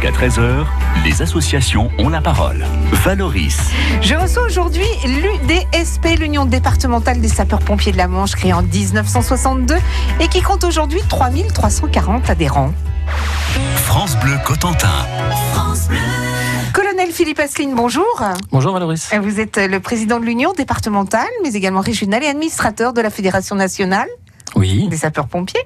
Jusqu'à 13h, les associations ont la parole. Valoris. Je reçois aujourd'hui l'UDSP, l'Union départementale des sapeurs-pompiers de la Manche, créée en 1962 et qui compte aujourd'hui 3340 adhérents. France Bleu Cotentin. Colonel Philippe Asseline, bonjour. Bonjour Valoris. Vous êtes le président de l'Union départementale, mais également régionale et administrateur de la Fédération nationale Oui. des sapeurs-pompiers.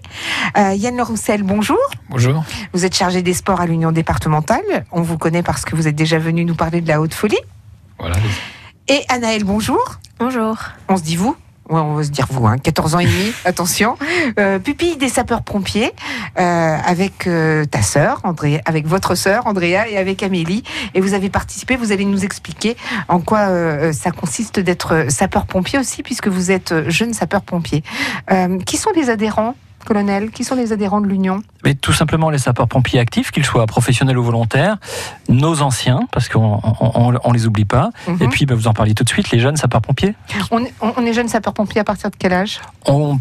Euh, Yann Le Roussel, bonjour. Bonjour. Vous êtes chargé des sports à l'Union départementale. On vous connaît parce que vous êtes déjà venu nous parler de la haute folie. Voilà. Et Anaël, bonjour. Bonjour. On se dit vous Ouais, on va se dire vous, hein, 14 ans et demi, attention. Euh, pupille des sapeurs-pompiers, euh, avec euh, ta sœur, André, avec votre sœur, Andrea, et avec Amélie. Et vous avez participé, vous allez nous expliquer en quoi ça consiste d'être sapeur-pompier aussi, puisque vous êtes jeune sapeur-pompier. Qui sont les adhérents, colonel Qui sont les adhérents de l'Union Mais tout simplement les sapeurs-pompiers actifs, qu'ils soient professionnels ou volontaires, nos anciens, parce qu'on on, on- on les oublie pas, Mhm. et puis bah, vous en parliez tout de suite, les jeunes sapeurs-pompiers. on, est, on est jeune sapeur-pompier à partir de quel âge? On,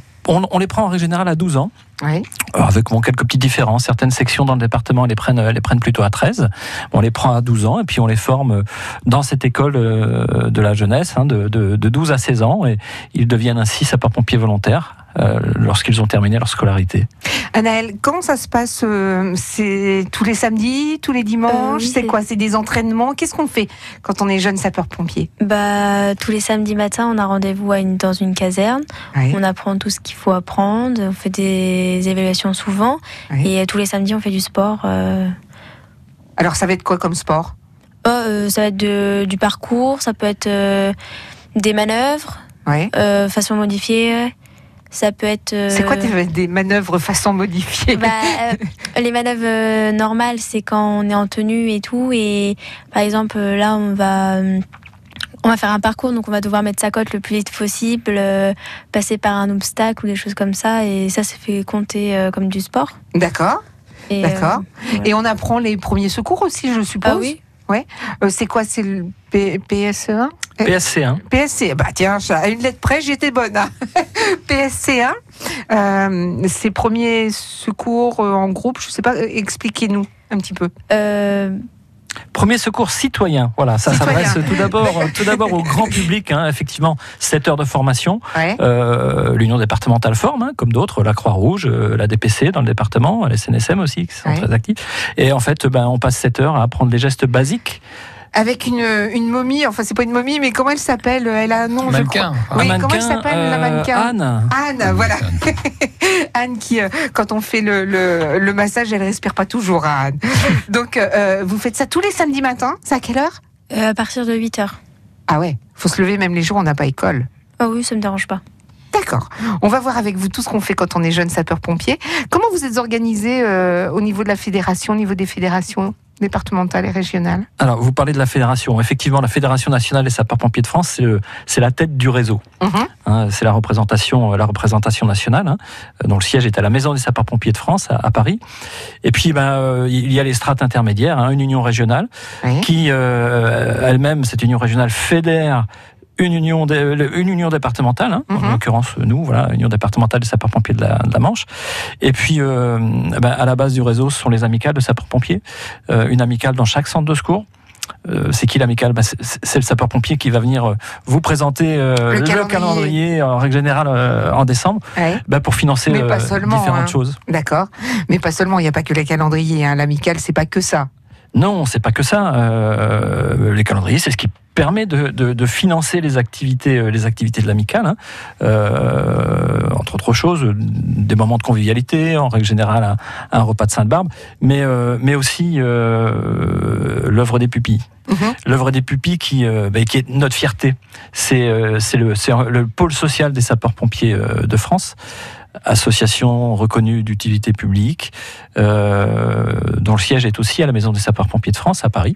les prend en règle générale à 12 ans, Oui. Alors, avec bon, quelques petites différences. Certaines sections dans le département les prennent, les prennent plutôt à 13. On les prend à 12 ans et puis on les forme dans cette école euh, de la jeunesse, hein, de, de, de 12 à 16 ans, et ils deviennent ainsi sapeurs-pompiers volontaires euh, lorsqu'ils ont terminé leur scolarité. Anaël, comment ça se passe euh, C'est tous les samedis, tous les dimanches Euh, oui, C'est quoi C'est des entraînements? Qu'est-ce qu'on fait quand on est jeune sapeur-pompier? Bah, tous les samedis matins, on a rendez-vous une- dans une caserne. On apprend tout ce qu'il faut apprendre. On fait des évaluations souvent. Et tous les samedis, on fait du sport. euh. Alors, ça va être quoi comme sport? Oh, euh, ça va être de- du parcours, ça peut être euh, des manœuvres, Ouais. euh, façon modifiée. Ça peut être. euh, C'est quoi des, des manœuvres façon modifiée bah, euh, les manœuvres euh, normales, c'est quand on est en tenue et tout. Et par exemple, là, on va, on va faire un parcours, donc on va devoir mettre sa cote le plus vite possible, passer par un obstacle ou des choses comme ça. Et ça, ça fait compter comme du sport. D'accord. Et, D'accord. Et on apprend les premiers secours aussi, je suppose? Ah oui. Euh, c'est quoi C'est le P- PSE1 Euh, PSC1. PSC, bah tiens, à une lettre près, j'étais bonne. hein. PSC1, euh, ces premiers secours euh, en groupe, je sais pas, expliquez-nous un petit peu. Euh, Premier secours citoyen, voilà, ça s'adresse tout d'abord, tout d'abord au grand public. hein, effectivement, 7 heures de formation. Ouais. Euh, L'Union départementale forme, hein, comme d'autres, la Croix-Rouge, euh, la DPC dans le département, la SNSM aussi, qui sont Ouais. très actifs. Et en fait, ben, on passe 7 heures à apprendre les gestes basiques. Avec une, une momie, enfin c'est pas une momie, mais comment elle s'appelle? Elle a un nom, je Mannequin. crois. Oui, Un comment elle s'appelle la euh, mannequin? Anne. Anne, voilà. Anne qui, euh, quand on fait le, le, le massage, elle respire pas toujours, hein, Anne. Donc, euh, vous faites ça tous les samedis matins? C'est à quelle heure? Euh, à partir de 8 heures. Ah ouais, faut se lever même les jours où on n'a pas école. Ah oui, ça me dérange pas. D'accord. On va voir avec vous tout ce qu'on fait quand on est jeune sapeur-pompier. Comment vous êtes organisé euh, au niveau de la fédération, au niveau des fédérations? Départementales et régionales Alors, vous parlez de la fédération. Effectivement, la Fédération nationale des sapeurs-pompiers de France, c'est la tête du réseau. Mhm. Hein, c'est la représentation, la représentation nationale, hein, dont le siège est à la Maison des sapeurs-pompiers de France, à, à Paris. Et puis, ben, euh, il y a les strates intermédiaires, hein, une union régionale, Oui. qui euh, elle-même, cette union régionale, fédère une union, une union départementale, hein, Mhm. en l'occurrence nous, voilà, union départementale des sapeurs-pompiers de la, de la Manche. Et puis, euh, ben, à la base du réseau, ce sont les amicales de sapeurs-pompiers, Euh, une amicale dans chaque centre de secours. Euh, c'est qui l'amicale? Ben, c'est- le sapeur-pompier qui va venir vous présenter euh, Le le, calendrier. calendrier. en règle générale euh, en décembre Ouais. ben, pour financer Mais pas seulement, différentes hein. choses. D'accord. Mais pas seulement, il n'y a pas que les calendriers. Hein. L'amical, c'est pas que ça. Non, c'est pas que ça. Les calendriers, c'est ce qui permet de, de- de financer les activités, euh, les activités de l'amicale. hein. Euh, entre autres choses, des moments de convivialité, en règle générale un, un repas de Sainte-Barbe, mais, euh, mais aussi euh, l'œuvre des pupilles. Mhm. L'œuvre des pupilles qui, ben, qui est notre fierté. C'est le, pôle social des sapeurs-pompiers de France association reconnue d'utilité publique, euh, dont le siège est aussi à la Maison des sapeurs-pompiers de France à Paris.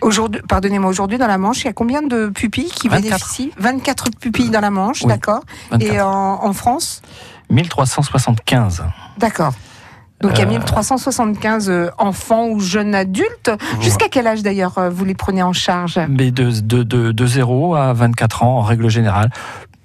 Aujourd'hui, pardonnez-moi, aujourd'hui dans la Manche, il y a combien de pupilles qui 24. bénéficient? 24 pupilles dans la Manche, Oui. d'accord. 24. Et en, en France? 1375. D'accord. Donc il y a Euh, 1375 euh, enfants ou jeunes adultes. Jusqu'à quel âge d'ailleurs euh, vous les prenez en charge? Mais de, de, de, de 0 à 24 ans en règle générale.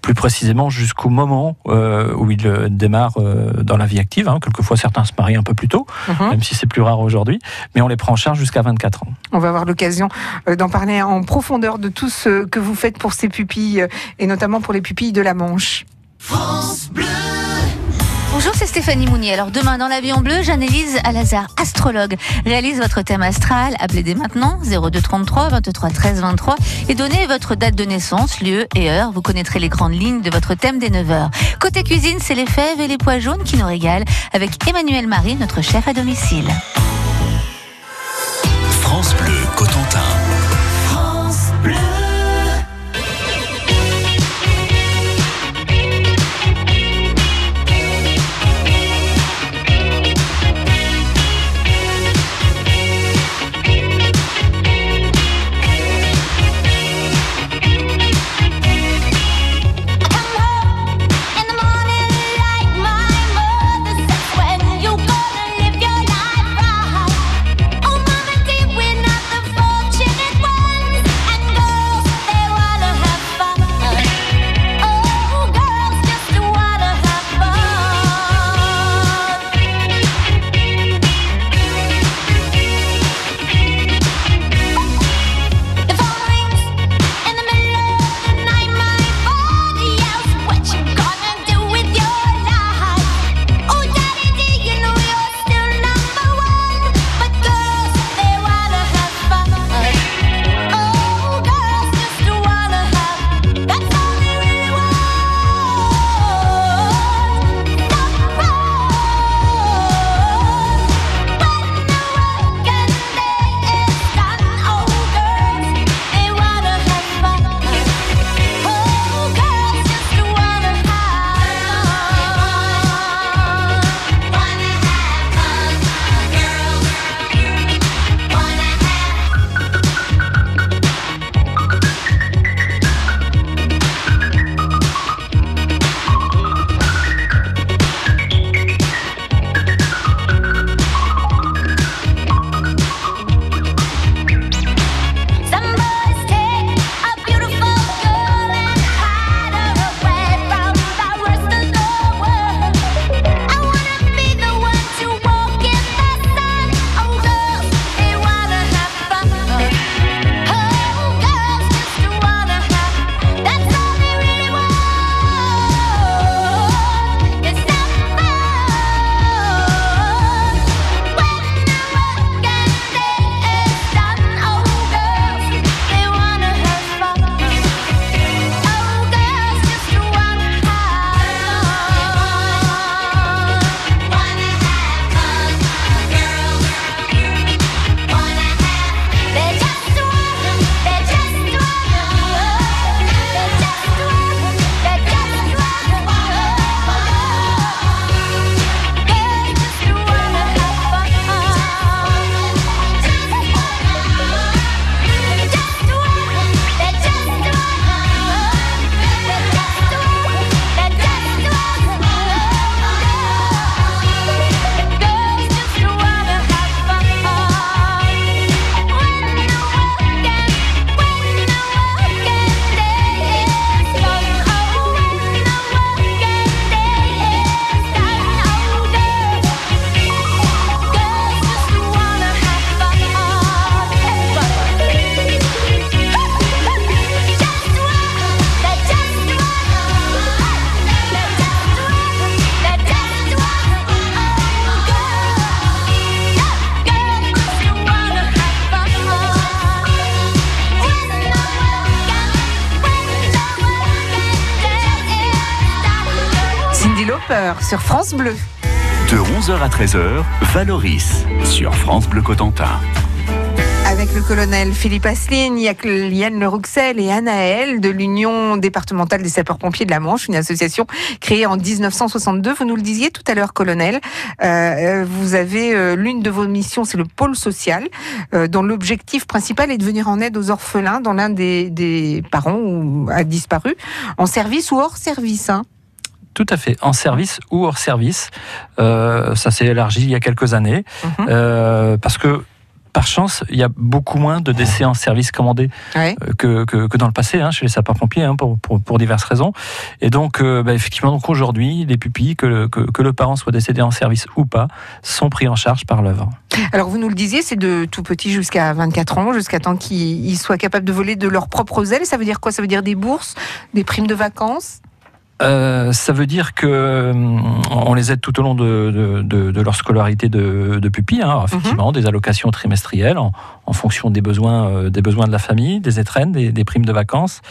Plus précisément jusqu'au moment où ils démarrent dans la vie active. Hein. Quelquefois, certains se marient un peu plus tôt, mhm. même si c'est plus rare aujourd'hui, mais on les prend en charge jusqu'à 24 ans. On va avoir l'occasion d'en parler en profondeur de tout ce que vous faites pour ces pupilles, et notamment pour les pupilles de la Manche. France Bleu Bonjour, c'est Stéphanie Mounier. Alors demain dans l'avion bleu, Jeanne-Élise Alazar, astrologue, réalise votre thème astral. Appelez dès maintenant 02 33 23 13 23 et donnez votre date de naissance, lieu et heure. Vous connaîtrez les grandes lignes de votre thème des 9 heures. Côté cuisine, c'est les fèves et les pois jaunes qui nous régalent avec Emmanuel Marie, notre chef à domicile. France Bleu sur France Bleu. De 11h à 13h, Valoris sur France Bleu Cotentin. Avec le colonel Philippe Asseline, Yann Le Rouxel et Anaël de l'Union départementale des sapeurs-pompiers de la Manche, une association créée en 1962. Vous nous le disiez tout à l'heure, colonel. Euh, vous avez euh, l'une de vos missions, c'est le pôle social, euh, dont l'objectif principal est de venir en aide aux orphelins dont l'un des, parents a disparu, en service ou hors service. Hein. Tout à fait, en service ou hors service. Euh, ça s'est élargi il y a quelques années, mhm. euh, parce que par chance, il y a beaucoup moins de décès en service commandé Ouais. euh, que, que, que dans le passé, hein, chez les sapeurs-pompiers, hein, pour, pour, pour diverses raisons. Et donc, euh, bah, effectivement, donc aujourd'hui, les pupilles, que le, que, que le parent soit décédé en service ou pas, sont pris en charge par l'œuvre. Alors vous nous le disiez, c'est de tout petit jusqu'à 24 ans, jusqu'à temps qu'ils ils soient capables de voler de leurs propres ailes. Ça veut dire quoi? Ça veut dire des bourses, des primes de vacances? Euh, ça veut dire que hum, on les aide tout au long de, de, de- de leur scolarité de, de pupille, hein. Alors, effectivement, des allocations trimestrielles en, en fonction des besoins, euh, des besoins de la famille, des étrennes, des, des primes de vacances,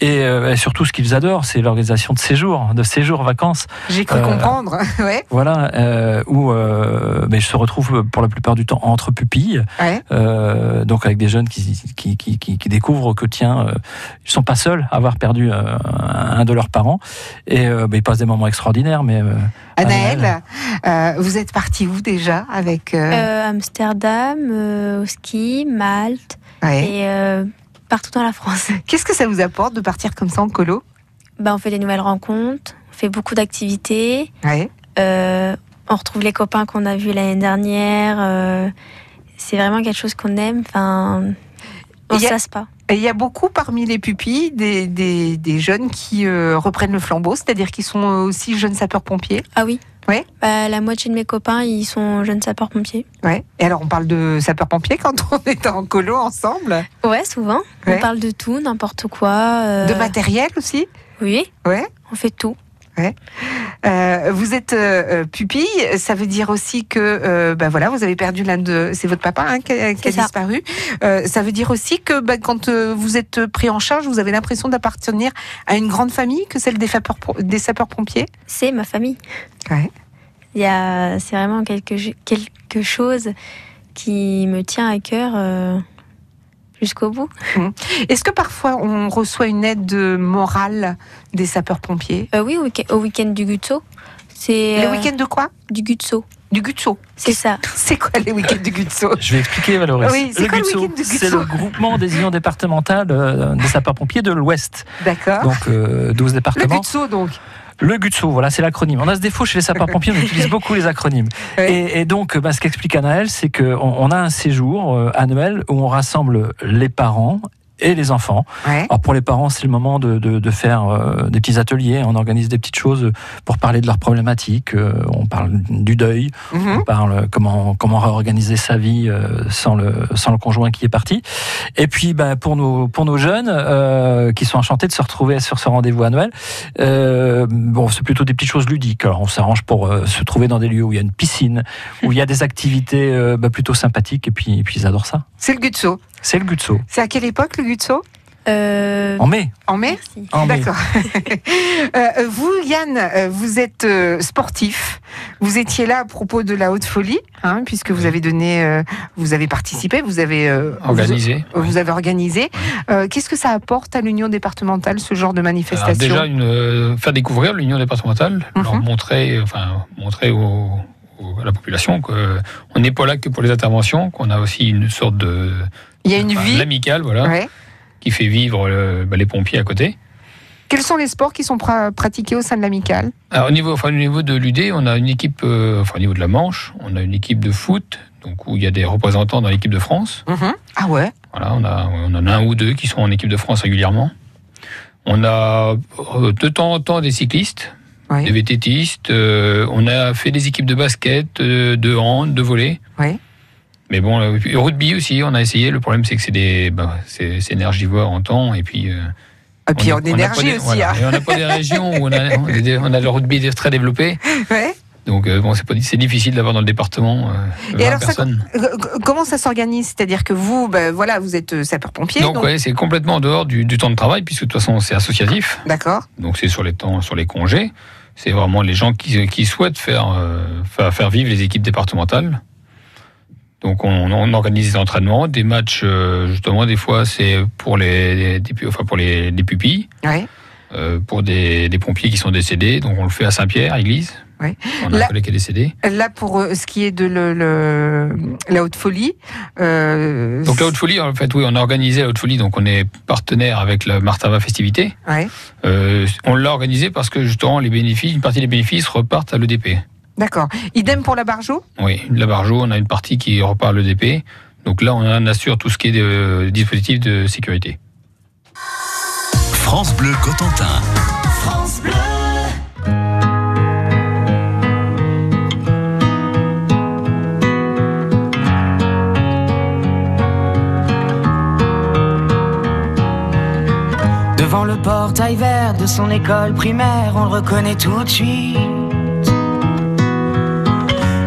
et, euh, et surtout ce qu'ils adorent, c'est l'organisation de séjours, de séjours vacances. J'ai cru Euh, comprendre. ouais, Voilà, euh, où euh, mais je se retrouve pour la plupart du temps entre pupilles, ouais. euh, donc avec des jeunes qui, qui, qui, qui- qui découvrent que tiens, euh, ils sont pas seuls à avoir perdu euh, un de leurs parents, et euh, bah, ils passent des moments extraordinaires, mais euh, Anaëlle, euh, vous êtes partie où déjà avec euh, Euh, Amsterdam, euh, au ski, Malte ouais. et euh, partout dans la France. Qu'est-ce que ça vous apporte de partir comme ça en colo? Bah, on fait des nouvelles rencontres, on fait beaucoup d'activités. ouais. Euh, on retrouve les copains qu'on a vus l'année dernière. euh, c'est vraiment quelque chose qu'on aime. Enfin, on Il ne se lasse pas. Et il y a beaucoup parmi les pupilles des, des, des jeunes qui euh, reprennent le flambeau, c'est-à-dire qui sont aussi jeunes sapeurs-pompiers. Ah oui Ouais. Bah, la moitié de mes copains, ils sont jeunes sapeurs-pompiers. Ouais. Et alors on parle de sapeurs-pompiers quand on est en colo ensemble? Ouais, souvent. Ouais. On parle de tout, n'importe quoi. euh, De matériel aussi? Oui, Ouais. on fait tout. Euh, vous êtes euh, euh, pupille, ça veut dire aussi que euh, bah voilà, vous avez perdu l'un de, c'est votre papa hein, qui a, qui disparu. Ça veut dire aussi que bah, quand vous êtes pris en charge, vous avez l'impression d'appartenir à une grande famille que celle des des sapeurs pompiers. C'est ma famille. Ouais. Il y a, c'est vraiment quelque, quelque chose qui me tient à cœur jusqu'au bout. Est-ce que parfois on reçoit une aide morale des sapeurs pompiers Euh, oui, au week- au week-end du Gutso. C'est Les euh, week-ends de quoi du Gutso. Du Gutso. C'est ça. C'est quoi les week-ends du Gutso je vais expliquer, Valoris. Oui, c'est quoi le GUTSO, week-end du C'est le groupement des unions départementales euh, des sapeurs-pompiers de l'Ouest, D'accord. donc euh, 12 Le départements. Gutso donc. Le GUTSO, voilà, c'est l'acronyme. On a ce défaut chez les sapeurs-pompiers, on utilise beaucoup les acronymes. Et, et donc, bah, ce qu'explique Anaël, c'est qu'on on a un séjour euh, annuel où on rassemble les parents et les enfants. Ouais. Alors pour les parents, c'est le moment de, de, de faire euh, des petits ateliers. On organise des petites choses pour parler de leurs problématiques. Euh, on parle du deuil, Mhm. on parle comment comment réorganiser sa vie euh, sans le sans le conjoint qui est parti. Et puis bah, pour nos pour nos jeunes qui sont enchantés de se retrouver sur ce rendez-vous annuel. Bon, c'est plutôt des petites choses ludiques. Alors on s'arrange pour se trouver dans des lieux où il y a une piscine, où il y a des activités bah, plutôt sympathiques. Et puis et puis ils adorent ça. C'est le Gutso. C'est le Gutso. C'est à quelle époque le Gutso Euh, En mai. En mai merci. En mai. D'accord. Euh, vous, Yann, euh, vous êtes euh, sportif. Vous étiez là à propos de la haute folie, hein, puisque vous avez donné, euh, vous avez participé, vous avez euh, Organisé. Vous, vous avez organisé. Euh, Qu'est-ce que ça apporte à l'union départementale ce genre de Alors manifestation déjà, une, euh, faire découvrir l'union départementale, leur Mhm. montrer, enfin, montrer à la population qu'on n'est pas là que pour les interventions, qu'on a aussi une sorte de Il y a une vie. l'amicale, voilà, Ouais. qui fait vivre euh, bah, les pompiers à côté. Quels sont les sports qui sont pra- pratiqués au sein de l'amicale? Au niveau, enfin, au niveau de l'UD, on a une équipe, euh, enfin, au niveau de la Manche, on a une équipe de foot, donc où il y a des représentants dans l'équipe de France. Ah ouais. Voilà, on, a, on en a un ou deux qui sont en équipe de France régulièrement. On a euh, de temps en temps des cyclistes, Oui. des VTTistes. euh, on a fait des équipes de basket, de hand, de volley. Oui. Mais bon, euh, puis rugby aussi, on a essayé. Le problème, c'est que c'est des, bah, c'est énergivore en temps et puis. euh, Et puis on en on énergie des- aussi. voilà. hein. Et on n'a pas des régions où on a, on a on a le rugby très développé. Ouais. Donc euh, bon, c'est pas- c'est difficile d'avoir dans le département euh, 20 Et alors, ça- personnes. Euh, Comment ça s'organise? C'est-à-dire que vous, ben, voilà, vous êtes euh, sapeur-pompier. Donc, donc- ouais, c'est complètement en dehors du, du temps de travail puisque de toute façon c'est associatif. D'accord. Donc c'est sur les temps, sur les congés. C'est vraiment les gens qui, qui souhaitent faire, euh, faire, faire vivre les équipes départementales. Donc on, on organise des entraînements, des matchs euh, justement des fois c'est pour les, des enfin pour les, les pupilles, Ouais. euh, pour des, des pompiers qui sont décédés. Donc on le fait à Saint-Pierre, église. Ouais. On a Là- un collègue qui est décédé. Là, pour euh, ce qui est de le, le- la haute folie. euh, Donc la haute folie, en fait, oui, on a organisé la haute folie. Donc on est partenaire avec la Martava Festivité. Ouais. Euh, on l'a organisé parce que justement les bénéfices, une partie des bénéfices repartent à l'EDP. D'accord. Idem pour la Barjo? Oui, la Barjo, on a une partie qui repart à l'EDP. Donc là, on assure tout ce qui est de, dispositif de sécurité. France Bleu Cotentin. France Bleu. Devant le portail vert de son école primaire, on le reconnaît tout de suite.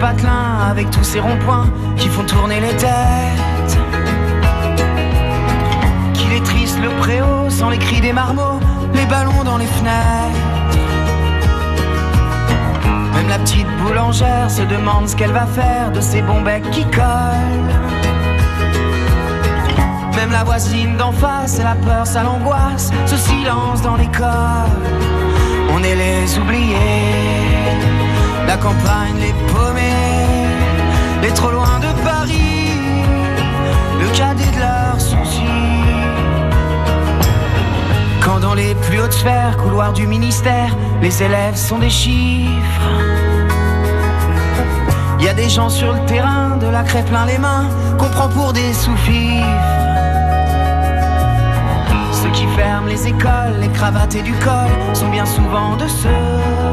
patelin avec tous ces ronds-points qui font tourner les têtes. Qu'il est triste le préau sans les cris des marmots, les ballons dans les fenêtres. Même la petite boulangère se demande ce qu'elle va faire de ces bons becs qui collent. Même la voisine d'en face, la peur, ça l'angoisse, ce silence dans l'école. On est les oubliés, la campagne les paumés, trop loin de Paris, le cadet de leurs soucis. Quand dans les plus hautes sphères, couloirs du ministère, les élèves sont des chiffres. Y a des gens sur le terrain, de la craie plein les mains, qu'on prend pour des sous-fifres. Ceux qui ferment les écoles, les cravates et du col sont bien souvent de ceux.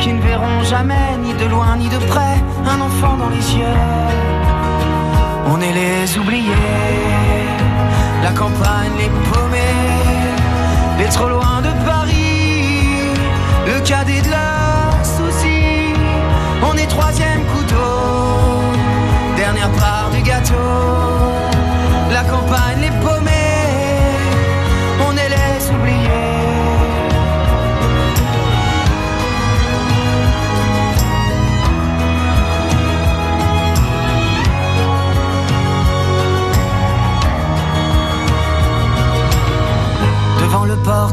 Qui ne verront jamais, ni de loin ni de près, un enfant dans les yeux. On est les oubliés, la campagne les paumés, les trop loin de Paris, le cadet de leurs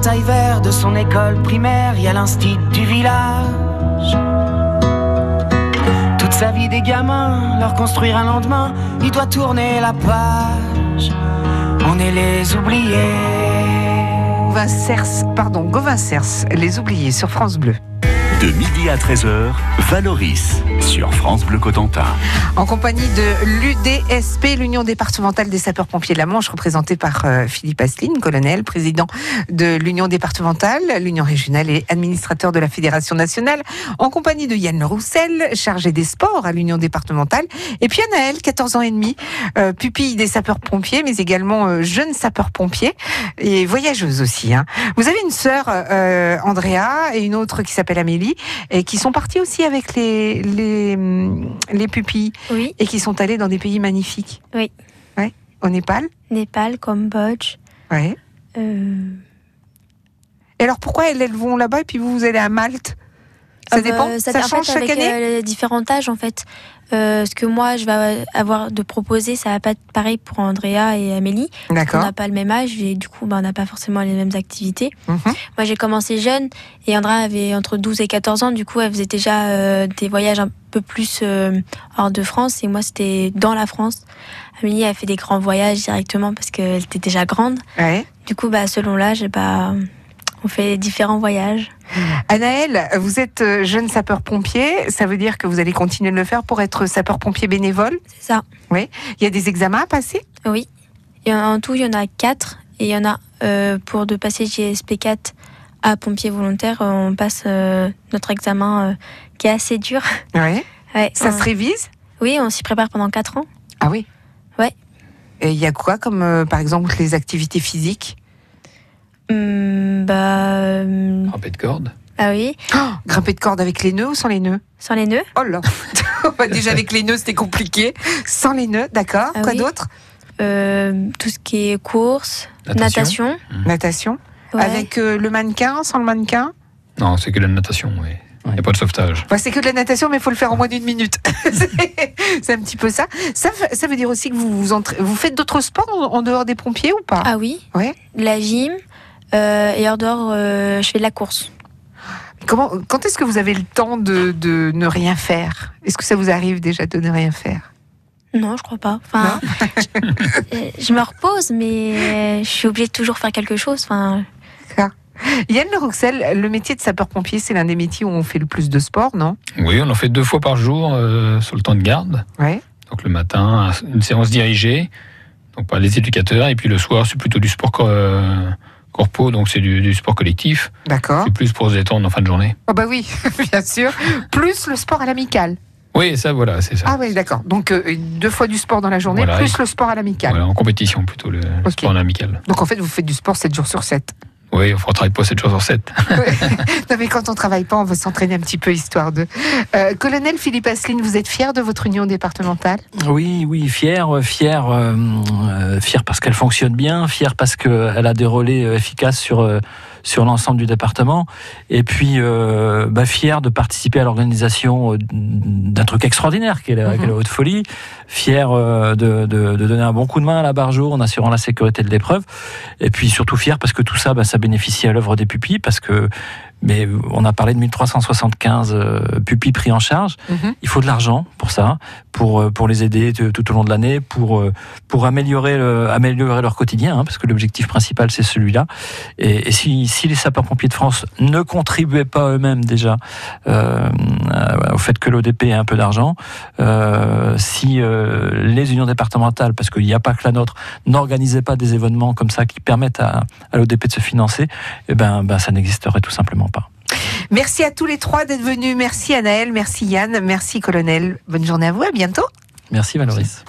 de son école primaire, il y a l'instit du village. Toute sa vie des gamins, leur construire un lendemain, il doit tourner la page. On est les oubliés. Gauvin Cers, pardon, Gauvin Cers, les oubliés sur France Bleu. De midi à 13h, Valoris sur France Bleu Cotentin. En compagnie de l'UDSP, l'Union départementale des sapeurs-pompiers de la Manche, représentée par euh, Philippe Asseline, colonel, président de l'Union départementale, l'Union régionale et administrateur de la Fédération nationale, en compagnie de Yann Roussel, chargé des sports à l'Union départementale, et puis Anaël, 14 ans et demi, euh, pupille des sapeurs-pompiers, mais également euh, jeune sapeur-pompier et voyageuse aussi. hein. Vous avez une sœur, Andrea, et une autre qui s'appelle Amélie, et qui sont partis aussi avec les, les, les pupilles Oui, et qui sont allés dans des pays magnifiques. Oui. Ouais. Au Népal. Népal, Cambodge. Ouais. euh, Et alors pourquoi elles, elles vont là-bas et puis vous, vous allez à Malte? Ça ah bah, dépend. Ça, en fait, change chaque avec, année. euh, les différents âges en fait. Euh, ce que moi je vais avoir de proposer, ça va pas être pareil pour Andrea et Amélie. On D'accord. n'a pas le même âge et du coup, bah, on n'a pas forcément les mêmes activités. Mhm. Moi, j'ai commencé jeune et Andrea avait entre 12 et 14 ans. Du coup, elle faisait déjà euh, des voyages un peu plus hors de France et moi, c'était dans la France. Amélie a fait des grands voyages directement parce qu'elle était déjà grande. Ouais. Du coup, bah, selon l'âge, bah, on fait différents voyages. Anaël, vous êtes euh, jeune sapeur-pompier. Ça veut dire que vous allez continuer de le faire pour être sapeur-pompier bénévole? C'est ça. Il y a des examens à passer? Oui. Et en tout, il y en a quatre. Et il y en a euh, pour de passer JSP4 à pompier volontaire, euh, on passe euh, notre examen euh, qui est assez dur. Ouais. Ouais, Ça on- se révise? Oui, on s'y prépare pendant quatre ans. Ah oui Ouais. Et il y a quoi comme, par exemple, les activités physiques? Hum, bah, hum, Rampé de corde. ah oui, Oh, Grimper de corde avec les nœuds ou sans les nœuds? Sans les nœuds. Oh là Bah, Déjà avec les nœuds, c'était compliqué. Sans les nœuds, d'accord. Ah quoi oui. d'autre? Euh, tout ce qui est course, Natation. natation. Natation. ouais. Avec euh, le mannequin, sans le mannequin? Non, c'est que la natation, oui. Il n'y a pas de sauvetage. Bah, c'est que de la natation, mais il faut le faire en moins d'une minute. c'est c'est un petit peu ça. Ça, f- ça veut dire aussi que vous vous, entra- vous faites d'autres sports en, en dehors des pompiers ou pas? Ah oui, Ouais. la gym. Euh, et hors dehors, euh, je fais de la course. Comment, Quand est-ce que vous avez le temps de, de ne rien faire? Est-ce que ça vous arrive déjà de ne rien faire? Non, je crois pas. Enfin, je me repose, mais je suis obligée de toujours faire quelque chose. Enfin, Yann Le Roxel, le métier de sapeur-pompier, c'est l'un des métiers où on fait le plus de sport, non? Oui, on en fait deux fois par jour euh, sur le temps de garde. Ouais. Donc le matin, une séance dirigée, donc par les éducateurs, et puis le soir, c'est plutôt du sport euh, corpo, donc c'est du, du sport collectif. D'accord. C'est plus pour se détendre en fin de journée. Oh bah oui, bien sûr. Plus le sport à l'amical. Oui, ça, voilà, c'est ça. Ah oui, d'accord. Donc euh, deux fois du sport dans la journée, Voilà. plus le sport à l'amical. Voilà, en compétition plutôt, le, sport en amical. Donc en fait, vous faites du sport 7 jours sur 7. Oui, on ne travaille pas 7 jours sur 7. non mais quand on travaille pas, on veut s'entraîner un petit peu histoire de. Euh, Colonel Philippe Asseline, vous êtes fier de votre union départementale? Oui, oui, fier, euh, fier, euh, fier parce qu'elle fonctionne bien, fier parce qu'elle a des relais efficaces sur euh, sur l'ensemble du département, et puis euh, bah, fier de participer à l'organisation euh, d'un truc extraordinaire qui est la, Mhm. la haute folie, fier euh, de, de- de donner un bon coup de main à la barre jour en assurant la sécurité de l'épreuve, et puis surtout fier parce que tout ça, bah, ça bénéficie à l'œuvre des pupilles, parce que mais on a parlé de 1375 euh, pupilles pris en charge. Il faut de l'argent pour ça, pour, euh, pour les aider tout au long de l'année, pour, euh, pour améliorer, le- améliorer leur quotidien, hein, parce que l'objectif principal, c'est celui-là. Et, et si, si les sapeurs-pompiers de France ne contribuaient pas eux-mêmes déjà euh, au fait que l'ODP ait un peu d'argent, euh, si euh, les unions départementales, parce qu'il n'y a pas que la nôtre, n'organisaient pas des événements comme ça qui permettent à, à l'ODP de se financer, eh ben, ben, ça n'existerait tout simplement. Merci à tous les trois d'être venus. Merci Anaël, merci Yann, merci Colonel. Bonne journée à vous, à bientôt. Merci Valoris.